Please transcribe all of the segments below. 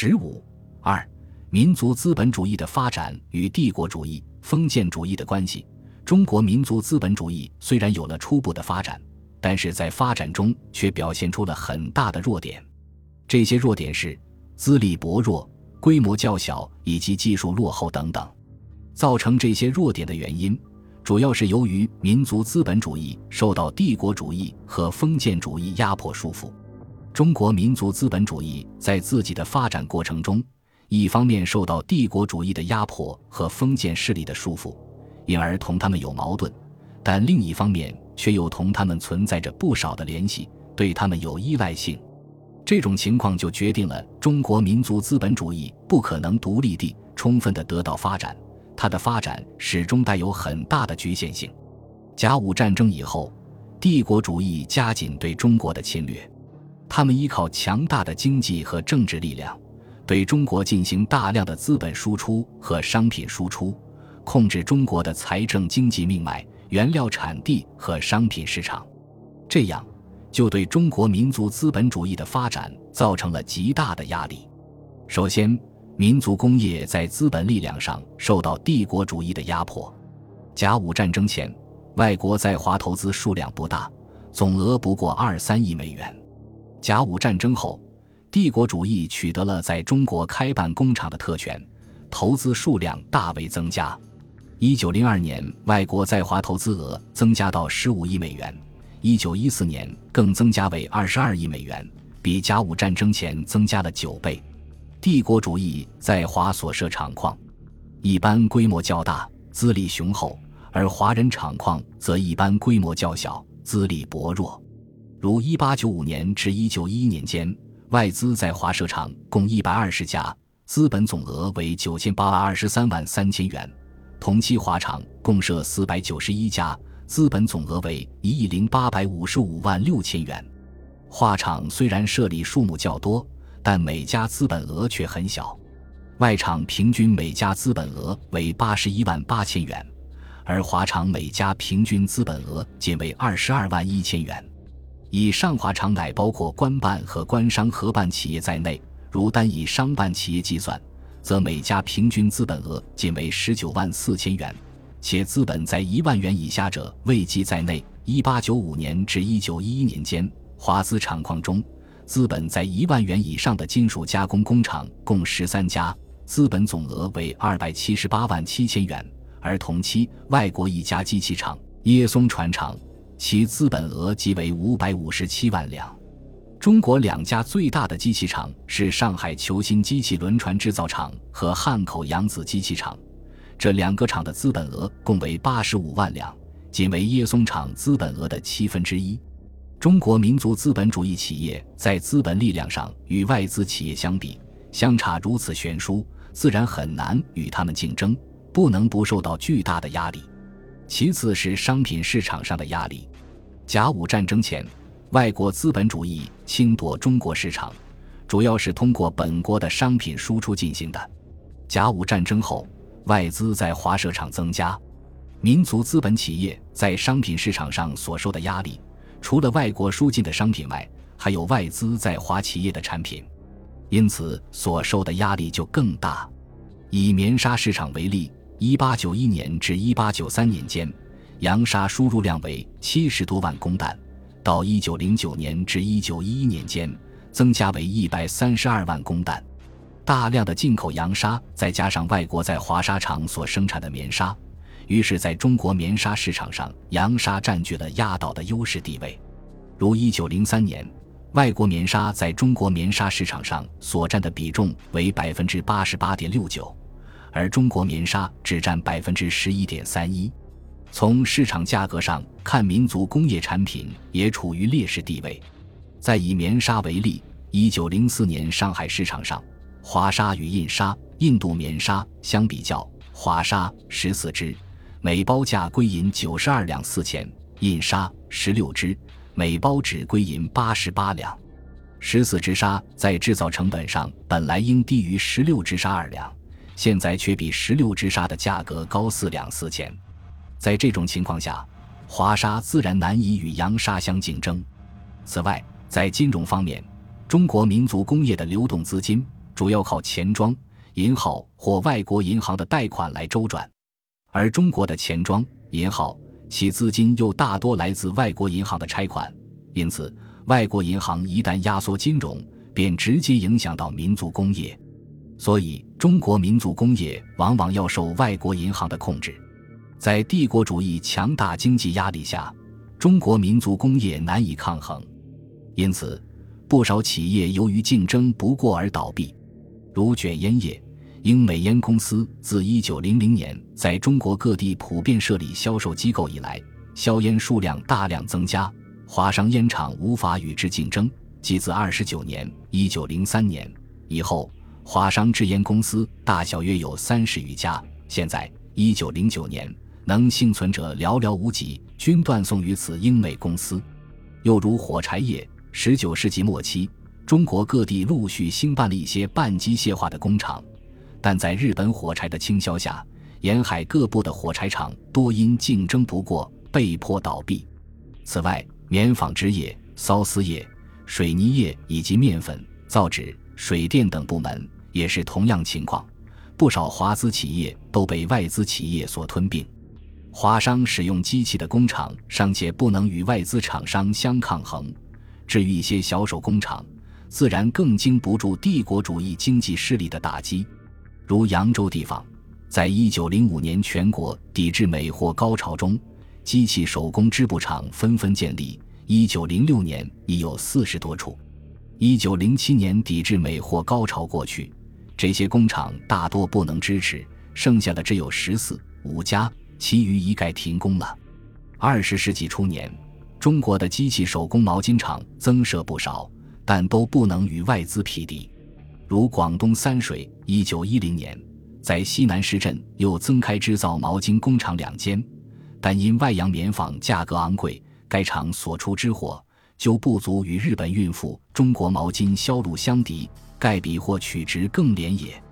十五二，民族资本主义的发展与帝国主义、封建主义的关系。中国民族资本主义虽然有了初步的发展，但是在发展中却表现出了很大的弱点。这些弱点是资历薄弱、规模较小以及技术落后等等。造成这些弱点的原因，主要是由于民族资本主义受到帝国主义和封建主义压迫束缚。中国民族资本主义在自己的发展过程中，一方面受到帝国主义的压迫和封建势力的束缚，因而同他们有矛盾；但另一方面却又同他们存在着不少的联系，对他们有依赖性。这种情况就决定了中国民族资本主义不可能独立地、充分地得到发展，它的发展始终带有很大的局限性。甲午战争以后，帝国主义加紧对中国的侵略。他们依靠强大的经济和政治力量，对中国进行大量的资本输出和商品输出，控制中国的财政经济命脉、原料产地和商品市场。这样，就对中国民族资本主义的发展造成了极大的压力。首先，民族工业在资本力量上受到帝国主义的压迫。甲午战争前，外国在华投资数量不大，总额不过二三亿美元。甲午战争后，帝国主义取得了在中国开办工厂的特权，投资数量大为增加。一九零二年，外国在华投资额增加到十五亿美元；一九一四年更增加为二十二亿美元，比甲午战争前增加了九倍。帝国主义在华所设厂矿，一般规模较大，资历雄厚；而华人厂矿则一般规模较小，资历薄弱。如一八九五年至一九一一年间，外资在华设厂共一百二十家，资本总额为九千八百二十三万三千元；同期华厂共设四百九十一家，资本总额为一亿零八百五十五万六千元。华厂虽然设立数目较多，但每家资本额却很小。外厂平均每家资本额为八十一万八千元，而华厂每家平均资本额仅为二十二万一千元。以上华厂乃包括官办和官商合办企业在内，如单以商办企业计算，则每家平均资本额仅为十九万四千元，且资本在一万元以下者未计在内。一八九五年至一九一一年间，华资厂矿中，资本在一万元以上的金属加工工厂共十三家，资本总额为二百七十八万七千元，而同期外国一家机器厂耶松船厂。其资本额即为五百五十七万两。中国两家最大的机器厂是上海球新机器轮船制造厂和汉口扬子机器厂，这两个厂的资本额共为八十五万两，仅为耶松厂资本额的七分之一。中国民族资本主义企业在资本力量上与外资企业相比，相差如此悬殊，自然很难与他们竞争，不能不受到巨大的压力。其次是商品市场上的压力。甲午战争前，外国资本主义侵夺中国市场，主要是通过本国的商品输出进行的。甲午战争后，外资在华设厂增加，民族资本企业在商品市场上所受的压力，除了外国输进的商品外，还有外资在华企业的产品，因此所受的压力就更大。以棉纱市场为例。一八九一年至一八九三年间，洋纱输入量为七十多万公担；到一九零九年至一九一一年间，增加为一百三十二万公担。大量的进口洋纱，再加上外国在华纱厂所生产的棉纱，于是在中国棉纱市场上，洋纱占据了压倒的优势地位。如一九零三年，外国棉纱在中国棉纱市场上所占的比重为百分之八十八点六九。而中国棉纱只占百分之十一点三一，从市场价格上看，民族工业产品也处于劣势地位。再以棉纱为例，一九零四年上海市场上，华纱与印纱、印度棉纱相比较，华纱十四只，每包价归银九十二两四钱；印纱十六只，每包只归银八十八两。十四只纱在制造成本上本来应低于十六只纱二两。现在却比十六只纱的价格高四两四钱，在这种情况下，华沙自然难以与洋沙相竞争。此外，在金融方面，中国民族工业的流动资金主要靠钱庄、银号或外国银行的贷款来周转，而中国的钱庄、银号其资金又大多来自外国银行的拆款，因此，外国银行一旦压缩金融，便直接影响到民族工业。所以，中国民族工业往往要受外国银行的控制。在帝国主义强大经济压力下，中国民族工业难以抗衡，因此，不少企业由于竞争不过而倒闭。如卷烟业，英美烟公司自1900年在中国各地普遍设立销售机构以来，硝烟数量大量增加，华商烟厂无法与之竞争。即自29年 （1903 年）以后，华商制烟公司大小约有三十余家。现在，1909年。能幸存者寥寥无几，均断送于此英美公司。又如火柴业，十九世纪末期，中国各地陆续兴办了一些半机械化的工厂，但在日本火柴的倾销下，沿海各部的火柴厂多因竞争不过，被迫倒闭。此外，棉纺织业、缫丝业、水泥业以及面粉、造纸、水电等部门也是同样情况，不少华资企业都被外资企业所吞并。华商使用机器的工厂尚且不能与外资厂商相抗衡，至于一些小手工厂，自然更经不住帝国主义经济势力的打击。如扬州地方，在一九零五年全国抵制美货高潮中，机器手工织布厂纷纷建立。一九零六年已有四十多处。一九零七年抵制美货高潮过去，这些工厂大多不能支持，剩下的只有十四五家。其余一概停工了。二十世纪初年，中国的机器手工毛巾厂增设不少，但都不能与外资匹敌。如广东三水，一九一零年在西南市镇又增开制造毛巾工厂两间，但因外洋棉纺价格昂贵，该厂所出之货就不足与日本孕妇中国毛巾销路相敌，盖比或取值更廉也。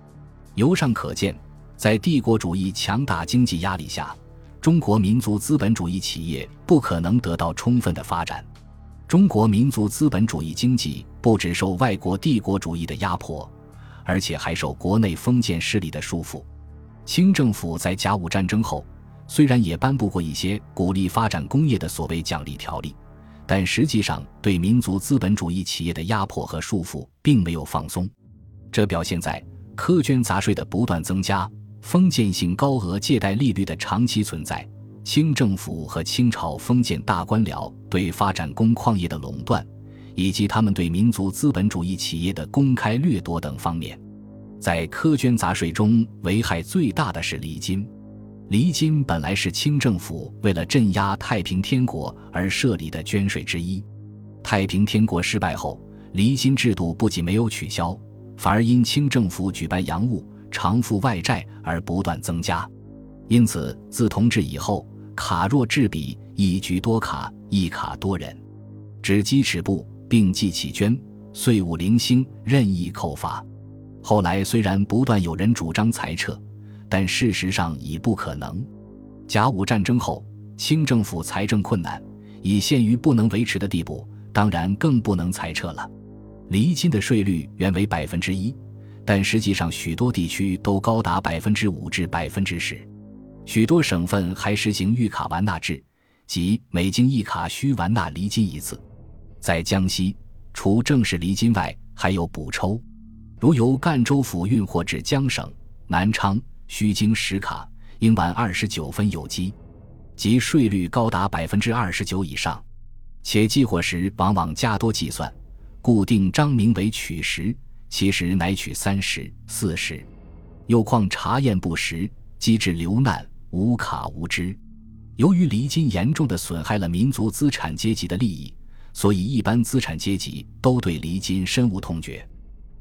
由上可见。在帝国主义强大经济压力下，中国民族资本主义企业不可能得到充分的发展。中国民族资本主义经济不只受外国帝国主义的压迫，而且还受国内封建势力的束缚。清政府在甲午战争后，虽然也颁布过一些鼓励发展工业的所谓奖励条例，但实际上对民族资本主义企业的压迫和束缚并没有放松。这表现在苛捐杂税的不断增加。封建性高额借贷利率的长期存在，清政府和清朝封建大官僚对发展工矿业的垄断，以及他们对民族资本主义企业的公开掠夺等方面，在苛捐杂税中危害最大的是礼金。厘金本来是清政府为了镇压太平天国而设立的捐税之一，太平天国失败后，厘金制度不仅没有取消，反而因清政府举办洋务。偿付外债而不断增加，因此自同治以后，卡若制比，一局多卡，一卡多人，只积尺布，并计起捐，岁物零星，任意扣罚。后来虽然不断有人主张裁撤，但事实上已不可能。甲午战争后，清政府财政困难，已陷于不能维持的地步，当然更不能裁撤了。厘金的税率原为百分之一。但实际上，许多地区都高达百分之五至百分之十，许多省份还实行预卡完纳制，即每经一卡需完纳厘金一次。在江西，除正式厘金外，还有补抽，如由赣州府运货至江省南昌，需经十卡，应完二十九分有机，即税率高达百分之二十九以上，且激活时往往加多计算，固定章名为取时。其实乃取三十、四十，又况查验不实，机致流难，无卡无知。由于离金严重的损害了民族资产阶级的利益，所以一般资产阶级都对离金深恶痛绝。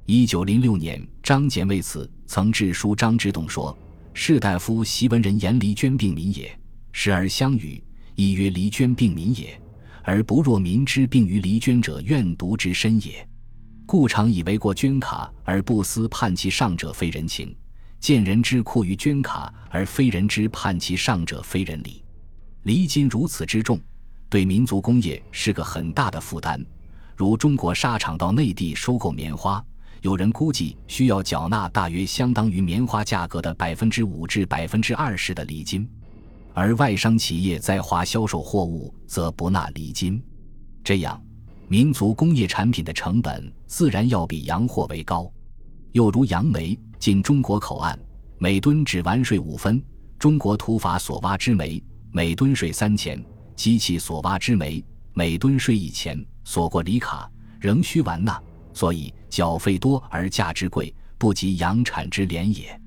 一九零六年，张謇为此曾致书张之洞说：“士大夫习文人言离捐病民也，时而相与，亦曰离捐病民也，而不若民之病于离捐者愿独之深也。”故常以为过捐卡而不思判其上者非人情，见人之酷于捐卡而非人之判其上者非人理。离金如此之重，对民族工业是个很大的负担。如中国纱厂到内地收购棉花，有人估计需要缴纳大约相当于棉花价格的百分之五至百分之二十的礼金，而外商企业在华销售货物则不纳礼金。这样，民族工业产品的成本自然要比洋货为高。又如杨梅进中国口岸，每吨只完税五分；中国土法所挖之煤，每吨税三钱；机器所挖之煤，每吨税一钱。所过里卡仍需完纳，所以缴费多而价之贵，不及洋产之廉也。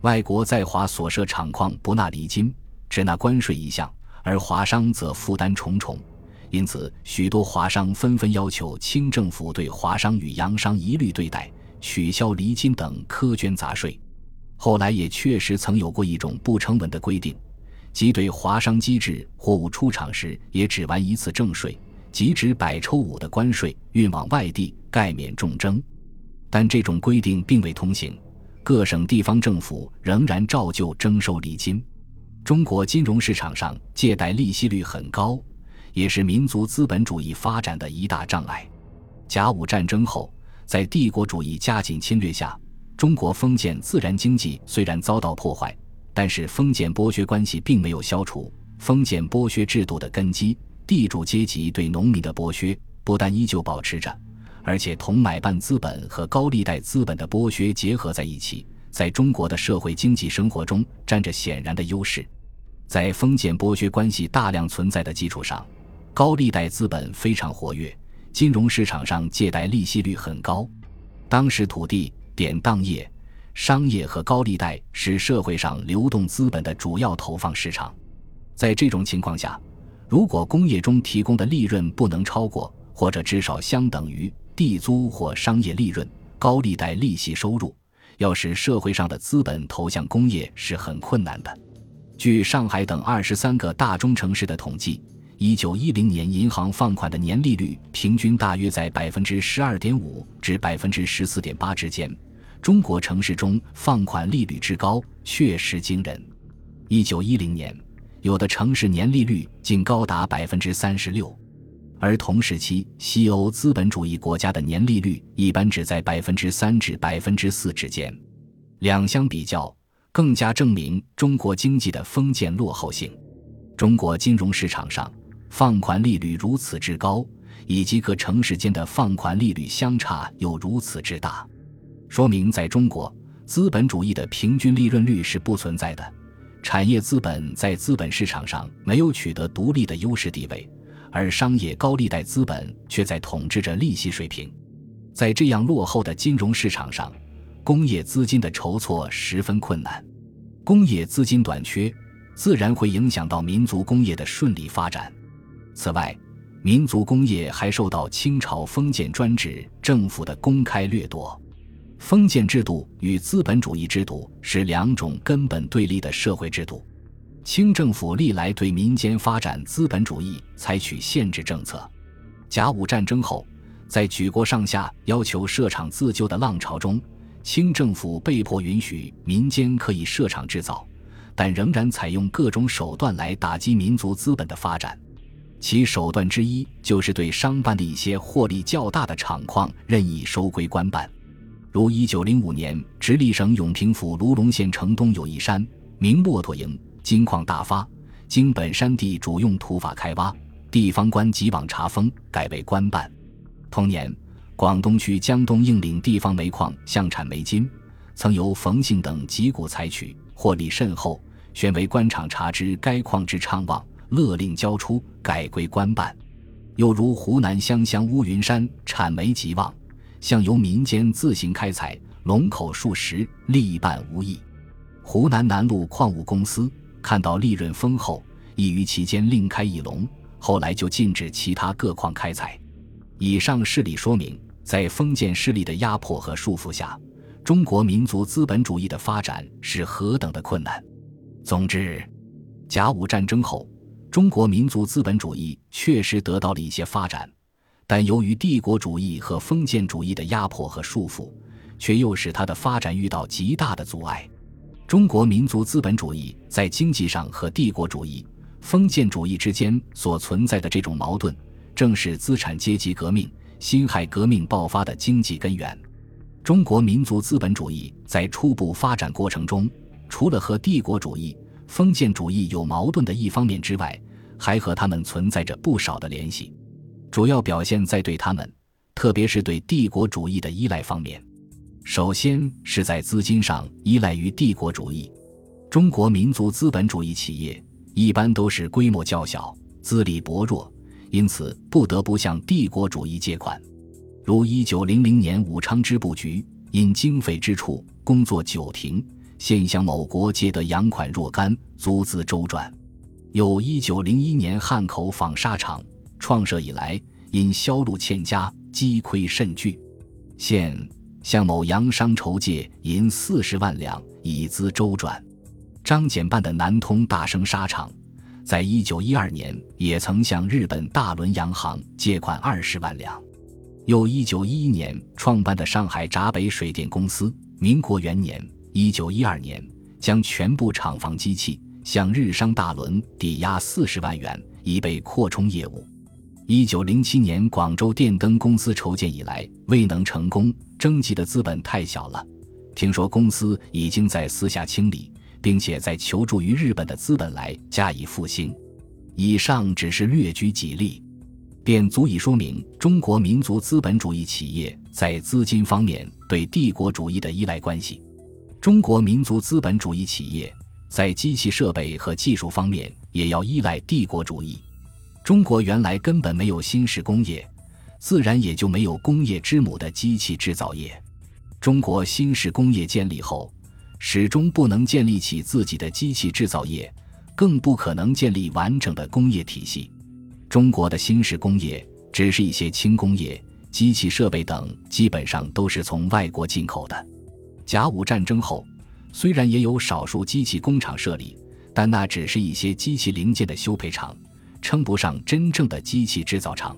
外国在华所设厂矿不纳礼金，只纳关税一项，而华商则负担重重。因此，许多华商纷纷要求清政府对华商与洋商一律对待，取消礼金等苛捐杂税。后来也确实曾有过一种不成文的规定，即对华商机制货物出厂时也只完一次正税。即指百抽五的关税运往外地，概免重征，但这种规定并未通行，各省地方政府仍然照旧征收礼金。中国金融市场上借贷利息率很高，也是民族资本主义发展的一大障碍。甲午战争后，在帝国主义加紧侵略下，中国封建自然经济虽然遭到破坏，但是封建剥削关系并没有消除，封建剥削制度的根基。地主阶级对农民的剥削不但依旧保持着，而且同买办资本和高利贷资本的剥削结合在一起，在中国的社会经济生活中占着显然的优势。在封建剥削关系大量存在的基础上，高利贷资本非常活跃，金融市场上借贷利息率很高。当时土地、典当业、商业和高利贷是社会上流动资本的主要投放市场。在这种情况下，如果工业中提供的利润不能超过，或者至少相等于地租或商业利润、高利贷利息收入，要使社会上的资本投向工业是很困难的。据上海等二十三个大中城市的统计，一九一零年银行放款的年利率平均大约在百分之十二点五至百分之十四点八之间。中国城市中放款利率之高，确实惊人。一九一零年。有的城市年利率竟高达百分之三十六，而同时期西欧资本主义国家的年利率一般只在百分之三至百分之四之间。两相比较，更加证明中国经济的封建落后性。中国金融市场上放款利率如此之高，以及各城市间的放款利率相差又如此之大，说明在中国资本主义的平均利润率是不存在的。产业资本在资本市场上没有取得独立的优势地位，而商业高利贷资本却在统治着利息水平。在这样落后的金融市场上，工业资金的筹措十分困难。工业资金短缺，自然会影响到民族工业的顺利发展。此外，民族工业还受到清朝封建专制政府的公开掠夺。封建制度与资本主义制度是两种根本对立的社会制度。清政府历来对民间发展资本主义采取限制政策。甲午战争后，在举国上下要求设厂自救的浪潮中，清政府被迫允许民间可以设厂制造，但仍然采用各种手段来打击民族资本的发展。其手段之一就是对商办的一些获利较大的厂矿任意收归官办。如一九零五年，直隶省永平府卢龙县城东有一山，名骆驼营，金矿大发，经本山地主用土法开挖，地方官即往查封，改为官办。同年，广东区江东应岭地方煤矿项产煤金，曾由冯姓等集股采取，获利甚厚，宣为官场查知该矿之昌旺，勒令交出，改归官办。又如湖南湘乡乌云山产煤极旺。向由民间自行开采，龙口数十，利半无益。湖南南路矿务公司看到利润丰厚，亦于其间另开一龙，后来就禁止其他各矿开采。以上事例说明，在封建势力的压迫和束缚下，中国民族资本主义的发展是何等的困难。总之，甲午战争后，中国民族资本主义确实得到了一些发展。但由于帝国主义和封建主义的压迫和束缚，却又使它的发展遇到极大的阻碍。中国民族资本主义在经济上和帝国主义、封建主义之间所存在的这种矛盾，正是资产阶级革命、辛亥革命爆发的经济根源。中国民族资本主义在初步发展过程中，除了和帝国主义、封建主义有矛盾的一方面之外，还和他们存在着不少的联系。主要表现在对他们，特别是对帝国主义的依赖方面。首先是在资金上依赖于帝国主义。中国民族资本主义企业一般都是规模较小、资历薄弱，因此不得不向帝国主义借款。如一九零零年，武昌织布局因经费支出工作久停，现向某国借得洋款若干，足资周转。有一九零一年，汉口纺纱厂创设以来，因销路欠佳，积亏甚巨，现向某洋商筹借银四十万两，以资周转。张謇办的南通大生纱厂，在一九一二年也曾向日本大轮洋行借款二十万两。又一九一一年创办的上海闸北水电公司，民国元年（一九一二年）将全部厂房机器向日商大轮抵押四十万元，以备扩充业务。一九零七年广州电灯公司筹建以来未能成功，征集的资本太小了。听说公司已经在私下清理，并且在求助于日本的资本来加以复兴。以上只是略举几例。便足以说明中国民族资本主义企业在资金方面对帝国主义的依赖关系。中国民族资本主义企业在机器设备和技术方面也要依赖帝国主义。中国原来根本没有新式工业，自然也就没有工业之母的机器制造业。中国新式工业建立后，始终不能建立起自己的机器制造业，更不可能建立完整的工业体系。中国的新式工业只是一些轻工业、机器设备等，基本上都是从外国进口的。甲午战争后，虽然也有少数机器工厂设立，但那只是一些机器零件的修配厂，称不上真正的机器制造厂。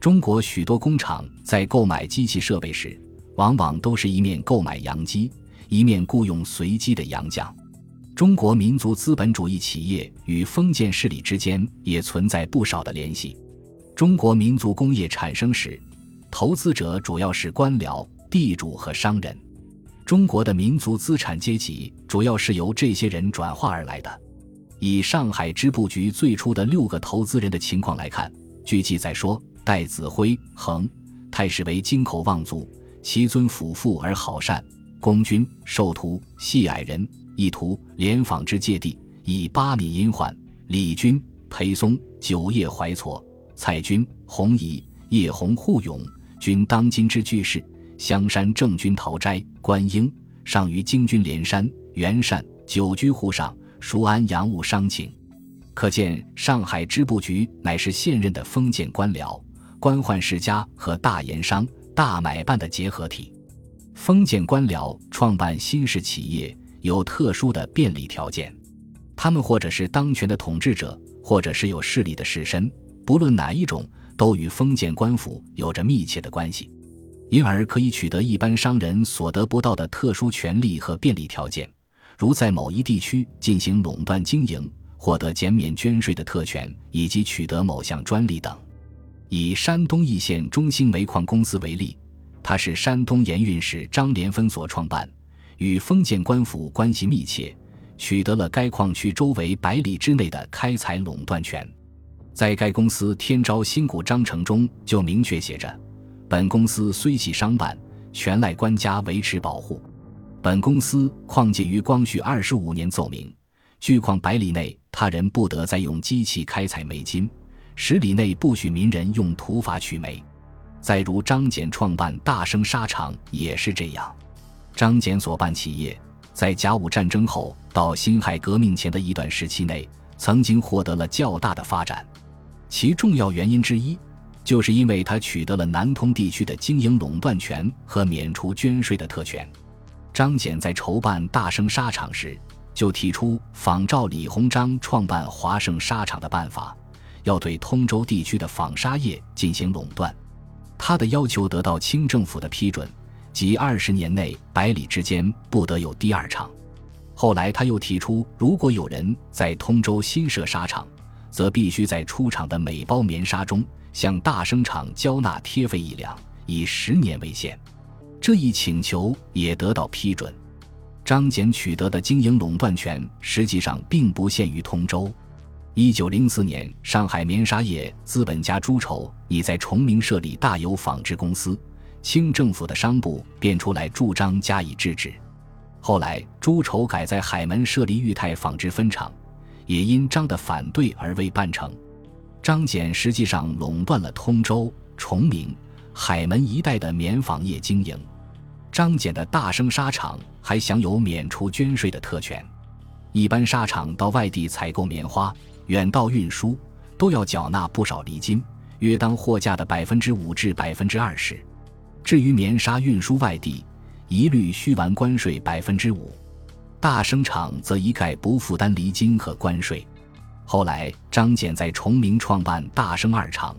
中国许多工厂在购买机器设备时，往往都是一面购买洋机，一面雇佣随机的洋匠。中国民族资本主义企业与封建势力之间也存在不少的联系。中国民族工业产生时，投资者主要是官僚、地主和商人。中国的民族资产阶级主要是由这些人转化而来的。以上海织布局最初的六个投资人的情况来看，据记载说，戴子辉、恒太史为京口望族，其尊辅父而好善，公君受徒系矮人。意图联访之界地，以八米阴缓，李军、裴松、九叶怀错、蔡军、洪仪、叶洪护勇，均当今之巨士。香山郑军陶斋、观英，上于京军连山、袁善，久居沪上，熟安洋务商情。可见上海织布局乃是现任的封建官僚、官宦世家和大盐商、大买办的结合体。封建官僚创办新式企业。有特殊的便利条件，他们或者是当权的统治者，或者是有势力的士绅，不论哪一种，都与封建官府有着密切的关系，因而可以取得一般商人所得不到的特殊权利和便利条件，如在某一地区进行垄断经营，获得减免捐税的特权，以及取得某项专利等。以山东易县中兴煤矿公司为例，它是山东盐运使张连芬所创办。与封建官府关系密切，取得了该矿区周围百里之内的开采垄断权。在该公司天招新股章程中就明确写着：“本公司虽系商办，全赖官家维持保护。本公司矿界于光绪二十五年奏明，巨矿百里内他人不得再用机器开采煤金，十里内不许民人用土法取煤。”再如张謇创办大生纱厂也是这样。张謇所办企业，在甲午战争后到辛亥革命前的一段时期内，曾经获得了较大的发展。其重要原因之一，就是因为他取得了南通地区的经营垄断权和免除捐税的特权。张謇在筹办大生纱厂时，就提出仿照李鸿章创办华盛纱厂的办法，要对通州地区的纺纱业进行垄断。他的要求得到清政府的批准。即二十年内，百里之间不得有第二厂。后来他又提出，如果有人在通州新设纱厂，则必须在出厂的每包棉纱中向大生厂交纳贴费一两，以十年为限。这一请求也得到批准。张謇取得的经营垄断权实际上并不限于通州。一九零四年，上海棉纱业资本家朱筹已在崇明设立大有纺织公司，清政府的商部便出来助张加以制止。后来，朱筹改在海门设立裕泰纺织分厂，也因张的反对而未办成。张謇实际上垄断了通州、崇明、海门一带的棉纺业经营。张謇的大生纱厂还享有免除捐税的特权，一般纱厂到外地采购棉花。远道运输都要缴纳不少礼金，约当货价的百分之五至百分之二十。至于棉纱运输外地，一律需完关税百分之五。大生厂则一概不负担礼金和关税。后来，张謇在崇明创办大生二厂，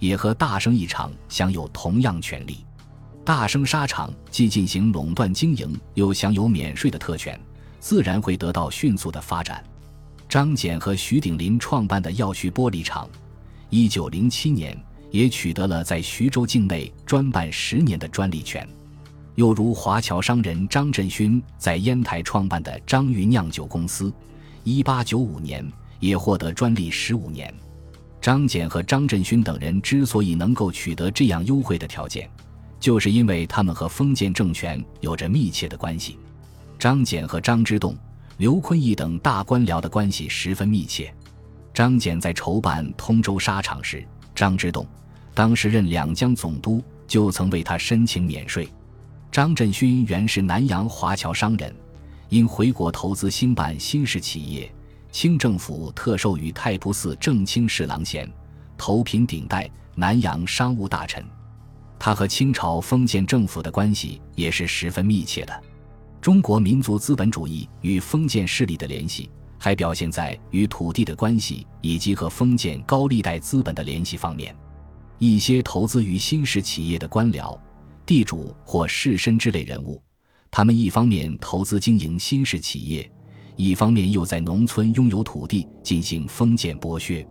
也和大生一厂享有同样权利。大生纱厂既进行垄断经营，又享有免税的特权，自然会得到迅速的发展。张謇和徐鼎林创办的耀旭玻璃厂，一九零七年也取得了在徐州境内专办十年的专利权。又如华侨商人张振勋在烟台创办的张裕酿酒公司，一八九五年也获得专利十五年。张謇和张振勋等人之所以能够取得这样优惠的条件，就是因为他们和封建政权有着密切的关系。张謇和张之洞。刘坤义等大官僚的关系十分密切。张謇在筹办通州纱厂时，张之洞当时任两江总督，就曾为他申请免税。张振勋原是南洋华侨商人，因回国投资兴办新式企业，清政府特授予太仆寺正卿侍郎衔，头品顶戴南洋商务大臣。他和清朝封建政府的关系也是十分密切的。中国民族资本主义与封建势力的联系，还表现在与土地的关系以及和封建高利贷资本的联系方面。一些投资于新式企业的官僚、地主或士绅之类人物，他们一方面投资经营新式企业，一方面又在农村拥有土地进行封建剥削。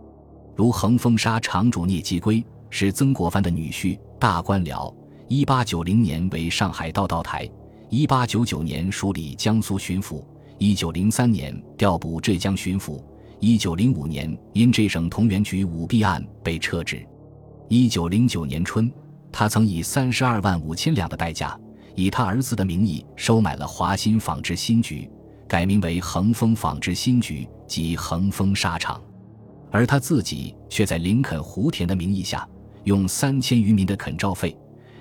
如恒丰纱厂主聂基圭是曾国藩的女婿，大官僚。一八九零年为上海道道台。一八九九年署理江苏巡抚，一九零三年调补浙江巡抚，一九零五年因这省同源局舞弊案被撤职。一九零九年春，他曾以三十二万五千两的代价，以他儿子的名义收买了华新纺织新局，改名为恒丰纺织新局及恒丰纱厂，而他自己却在林肯湖田的名义下，用三千余民的垦照费。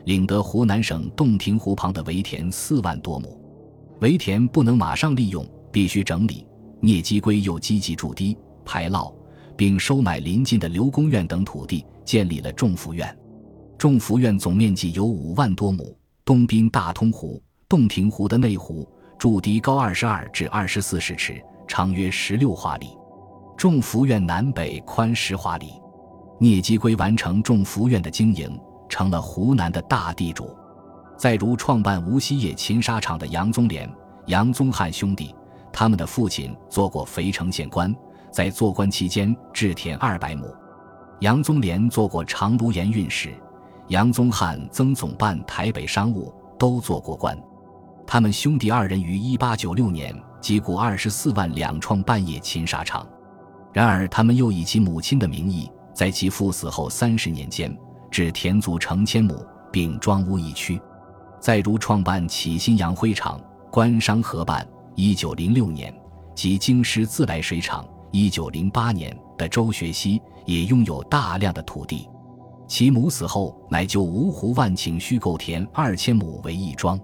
领得湖南省洞庭湖旁的围田四万多亩，围田不能马上利用，必须整理。聂基圭又积极筑堤、排涝，并收买邻近的刘公院等土地，建立了众福院。众福院总面积有五万多亩，东滨大通湖、洞庭湖的内湖，筑堤高二十二至二十四十尺，长约十六华里。众福院南北宽十华里。聂基圭完成众福院的经营。成了湖南的大地主。再如创办无锡叶琴纱厂的杨宗濂、杨宗翰兄弟，他们的父亲做过肥城县官，在做官期间置田二百亩。杨宗濂做过长芦盐运使，杨宗翰曾总办台北商务，都做过官。他们兄弟二人于一八九六年集股二十四万两创办夜勤纱厂。然而，他们又以其母亲的名义，在其父死后三十年间。置田足成千亩，并装屋一区。再如创办启新洋灰厂，官商合办。一九零六年，及京师自来水厂。一九零八年的周学熙也拥有大量的土地。其母死后，乃就芜湖万顷虚构田二千亩为义庄。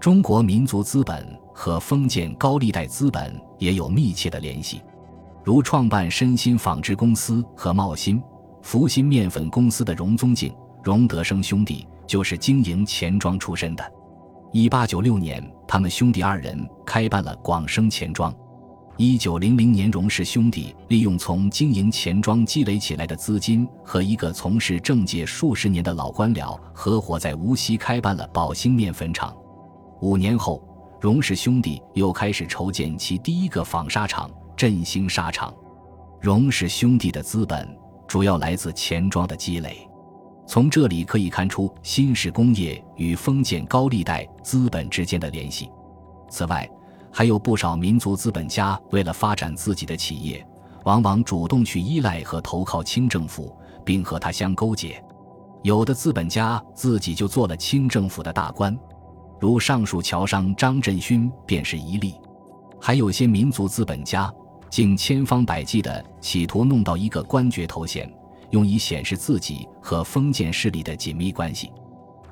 中国民族资本和封建高利贷资本也有密切的联系，如创办申鑫纺织公司和茂新。福新面粉公司的荣宗敬、荣德生兄弟就是经营钱庄出身的。一八九六年，他们兄弟二人开办了广生钱庄。一九零零年，荣氏兄弟利用从经营钱庄积累起来的资金，和一个从事政界数十年的老官僚合伙，在无锡开办了宝兴面粉厂。五年后，荣氏兄弟又开始筹建其第一个纺纱厂——振兴纱厂。荣氏兄弟的资本。主要来自钱庄的积累。从这里可以看出新式工业与封建高利贷资本之间的联系。此外，还有不少民族资本家为了发展自己的企业，往往主动去依赖和投靠清政府，并和他相勾结。有的资本家自己就做了清政府的大官，如上述侨商张振勋便是一例。还有些民族资本家竟千方百计地企图弄到一个官爵头衔，用以显示自己和封建势力的紧密关系。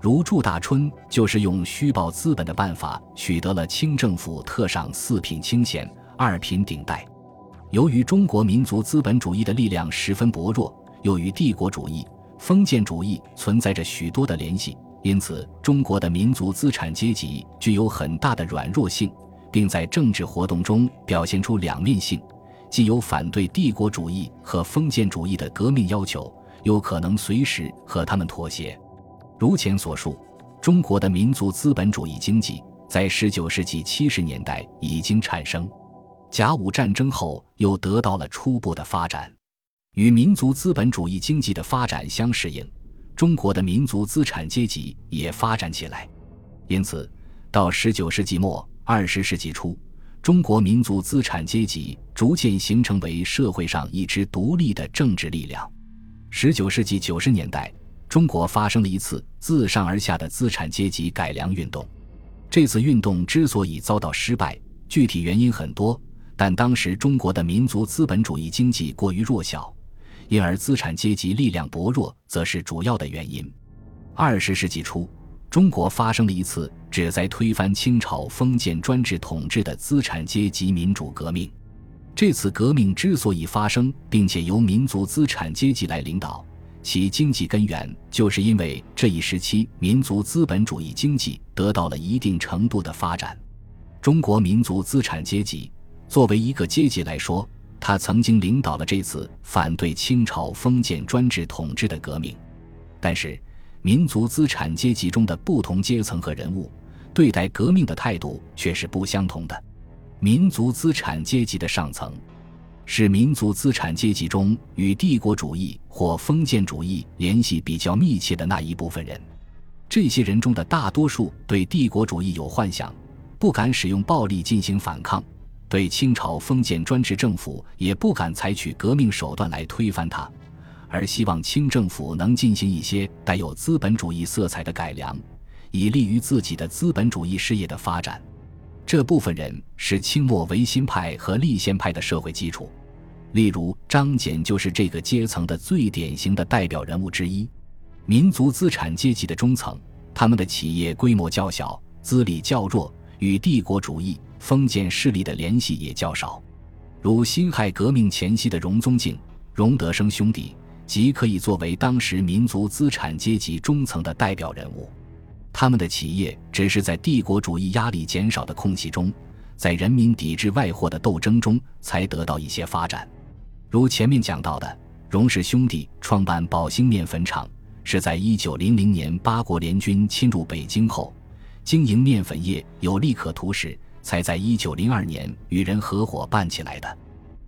如祝大春就是用虚报资本的办法取得了清政府特赏四品清衔、二品顶戴。由于中国民族资本主义的力量十分薄弱，又与帝国主义、封建主义存在着许多的联系，因此中国的民族资产阶级具有很大的软弱性，并在政治活动中表现出两面性，既有反对帝国主义和封建主义的革命要求，又可能随时和他们妥协。如前所述，中国的民族资本主义经济在19世纪70年代已经产生，甲午战争后又得到了初步的发展，与民族资本主义经济的发展相适应，中国的民族资产阶级也发展起来。因此，到19世纪末、20世纪初，中国民族资产阶级逐渐形成为社会上一支独立的政治力量。19世纪90年代。中国发生了一次自上而下的资产阶级改良运动，这次运动之所以遭到失败，具体原因很多，但当时中国的民族资本主义经济过于弱小，因而资产阶级力量薄弱，则是主要的原因。二十世纪初，中国发生了一次旨在推翻清朝封建专制统治的资产阶级民主革命。这次革命之所以发生，并且由民族资产阶级来领导。其经济根源，就是因为这一时期民族资本主义经济得到了一定程度的发展。中国民族资产阶级作为一个阶级来说，他曾经领导了这次反对清朝封建专制统治的革命。但是，民族资产阶级中的不同阶层和人物对待革命的态度却是不相同的。民族资产阶级的上层。是民族资产阶级中与帝国主义或封建主义联系比较密切的那一部分人。这些人中的大多数对帝国主义有幻想，不敢使用暴力进行反抗；对清朝封建专制政府也不敢采取革命手段来推翻它，而希望清政府能进行一些带有资本主义色彩的改良，以利于自己的资本主义事业的发展。这部分人是清末维新派和立宪派的社会基础，例如张謇就是这个阶层的最典型的代表人物之一。民族资产阶级的中层，他们的企业规模较小，资历较弱，与帝国主义、封建势力的联系也较少。如辛亥革命前夕的荣宗敬、荣德生兄弟，即可以作为当时民族资产阶级中层的代表人物。他们的企业只是在帝国主义压力减少的空隙中，在人民抵制外货的斗争中才得到一些发展。如前面讲到的，荣氏兄弟创办宝兴面粉厂，是在一九零零年八国联军侵入北京后，经营面粉业有利可图时，才在一九零二年与人合伙办起来的。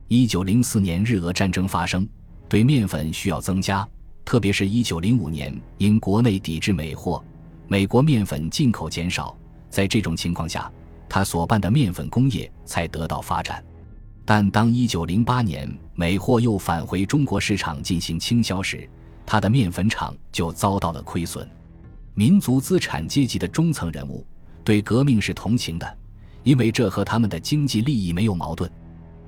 一九零四年日俄战争发生，对面粉需要增加，特别是一九零五年因国内抵制美货。美国面粉进口减少，在这种情况下，他所办的面粉工业才得到发展。但当1908年美货又返回中国市场进行倾销时，他的面粉厂就遭到了亏损。民族资产阶级的中层人物对革命是同情的，因为这和他们的经济利益没有矛盾，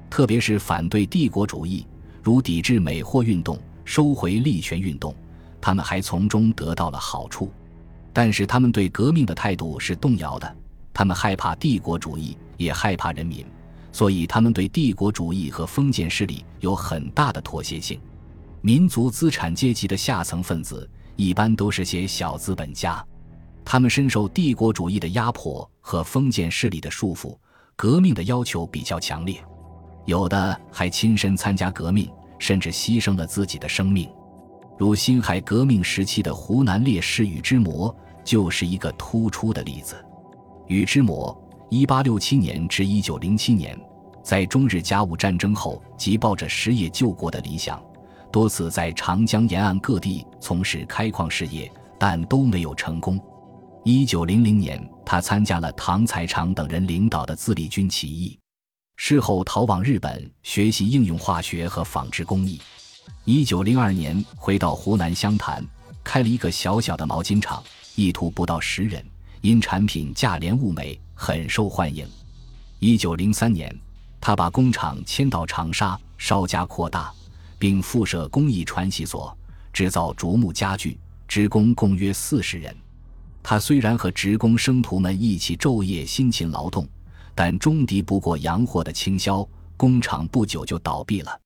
特别是反对帝国主义，如抵制美货运动、收回利权运动，他们还从中得到了好处。但是他们对革命的态度是动摇的，他们害怕帝国主义，也害怕人民，所以他们对帝国主义和封建势力有很大的妥协性。民族资产阶级的下层分子一般都是些小资本家，他们深受帝国主义的压迫和封建势力的束缚，革命的要求比较强烈，有的还亲身参加革命，甚至牺牲了自己的生命。如辛亥革命时期的湖南烈士禹之谟就是一个突出的例子。禹之谟1867年至1907年，在中日甲午战争后，即抱着实业救国的理想，多次在长江沿岸各地从事开矿事业，但都没有成功。一九零零年，他参加了唐才常等人领导的自立军起义，事后逃往日本学习应用化学和纺织工艺。一九零二年，回到湖南湘潭，开了一个小小的毛巾厂，意图不到十人，因产品价廉物美，很受欢迎。一九零三年，他把工厂迁到长沙，稍加扩大，并附设工艺传习所，制造竹木家具，职工共约四十人。他虽然和职工生徒们一起昼夜辛勤劳动，但终敌不过洋货的倾销，工厂不久就倒闭了。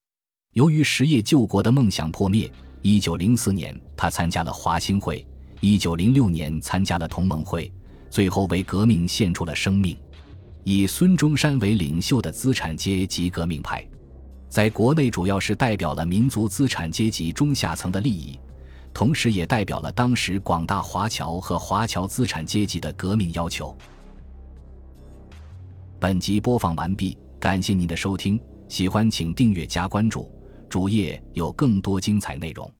由于实业救国的梦想破灭，一九零四年他参加了华兴会，一九零六年参加了同盟会，最后为革命献出了生命。以孙中山为领袖的资产阶级革命派，在国内主要是代表了民族资产阶级中下层的利益。同时，也代表了当时广大华侨和华侨资产阶级的革命要求。本集播放完毕，感谢您的收听，喜欢请订阅加关注，主页有更多精彩内容。